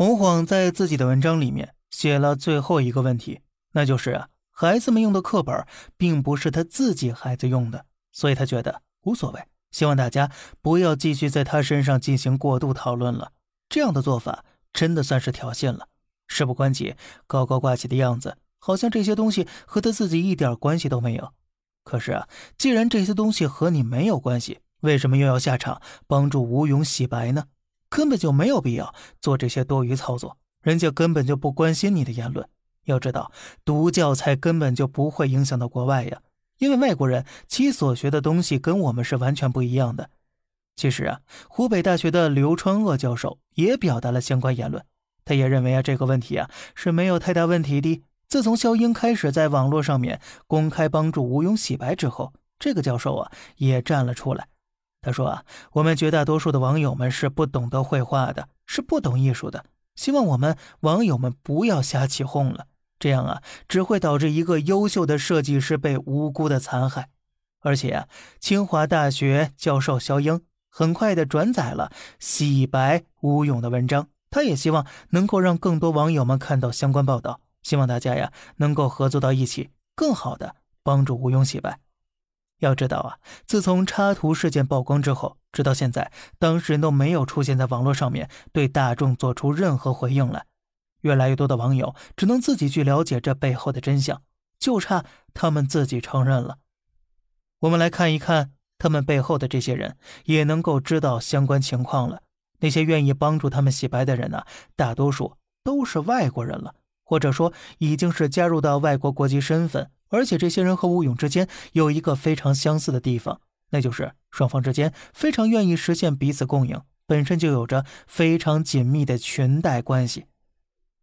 洪晃在自己的文章里面写了最后一个问题，那就是啊，孩子们用的课本并不是他自己孩子用的，所以他觉得无所谓。希望大家不要继续在他身上进行过度讨论了，这样的做法真的算是挑衅了。事不关己，高高挂起的样子，好像这些东西和他自己一点关系都没有。可是啊，既然这些东西和你没有关系，为什么又要下场帮助吴勇洗白呢？根本就没有必要做这些多余操作，人家根本就不关心你的言论。要知道，读教材根本就不会影响到国外呀，因为外国人其所学的东西跟我们是完全不一样的。其实啊，湖北大学的刘川鄂教授也表达了相关言论，他也认为啊，这个问题啊是没有太大问题的。自从肖英开始在网络上面公开帮助吴勇洗白之后，这个教授啊也站了出来。他说啊，我们绝大多数的网友们是不懂得绘画的，是不懂艺术的。希望我们网友们不要瞎起哄了，这样啊，只会导致一个优秀的设计师被无辜的残害。而且啊，清华大学教授肖英很快的转载了洗白吴勇的文章，他也希望能够让更多网友们看到相关报道，希望大家呀能够合作到一起，更好的帮助吴勇洗白。要知道啊，自从插图事件曝光之后，直到现在，当事人都没有出现在网络上面对大众做出任何回应来。越来越多的网友只能自己去了解这背后的真相，就差他们自己承认了。我们来看一看他们背后的这些人，也能够知道相关情况了。那些愿意帮助他们洗白的人呢，大多数都是外国人了，或者说已经是加入到外国国籍身份。而且这些人和吴勇之间有一个非常相似的地方，那就是双方之间非常愿意实现彼此共赢，本身就有着非常紧密的裙带关系。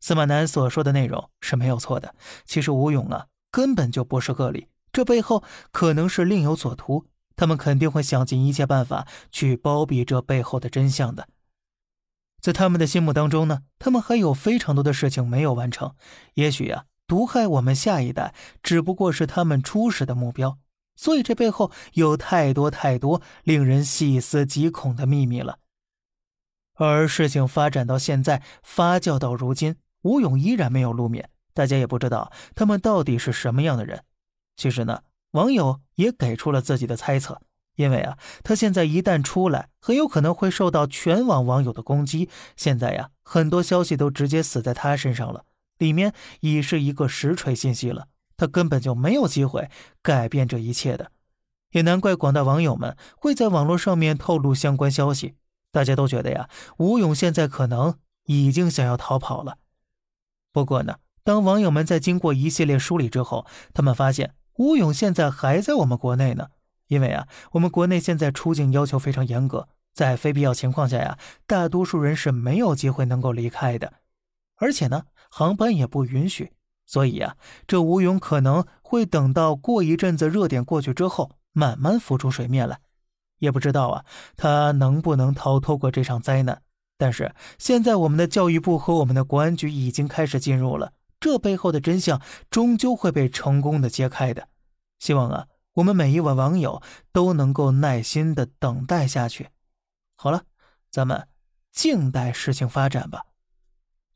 司马南所说的内容是没有错的。其实吴勇啊，根本就不是个例，这背后可能是另有所图，他们肯定会想尽一切办法去包庇这背后的真相的。在他们的心目当中呢，他们还有非常多的事情没有完成，也许呀。毒害我们下一代，只不过是他们初始的目标，所以这背后有太多太多令人细思极恐的秘密了。而事情发展到现在，发酵到如今，吴勇依然没有露面，大家也不知道他们到底是什么样的人。其实呢，网友也给出了自己的猜测，因为啊，他现在一旦出来，很有可能会受到全网网友的攻击。现在呀，很多消息都直接死在他身上了。里面已是一个实锤信息了，他根本就没有机会改变这一切的，也难怪广大网友们会在网络上面透露相关消息。大家都觉得呀，吴勇现在可能已经想要逃跑了。不过呢，当网友们在经过一系列梳理之后，他们发现吴勇现在还在我们国内呢。因为啊，我们国内现在出境要求非常严格，在非必要情况下呀，大多数人是没有机会能够离开的。而且呢，航班也不允许，所以啊，这吴勇可能会等到过一阵子热点过去之后，慢慢浮出水面来。也不知道啊，他能不能逃脱过这场灾难？但是现在我们的教育部和我们的国安局已经开始进入了，这背后的真相终究会被成功的揭开的。希望啊，我们每一位网友都能够耐心的等待下去。好了，咱们静待事情发展吧。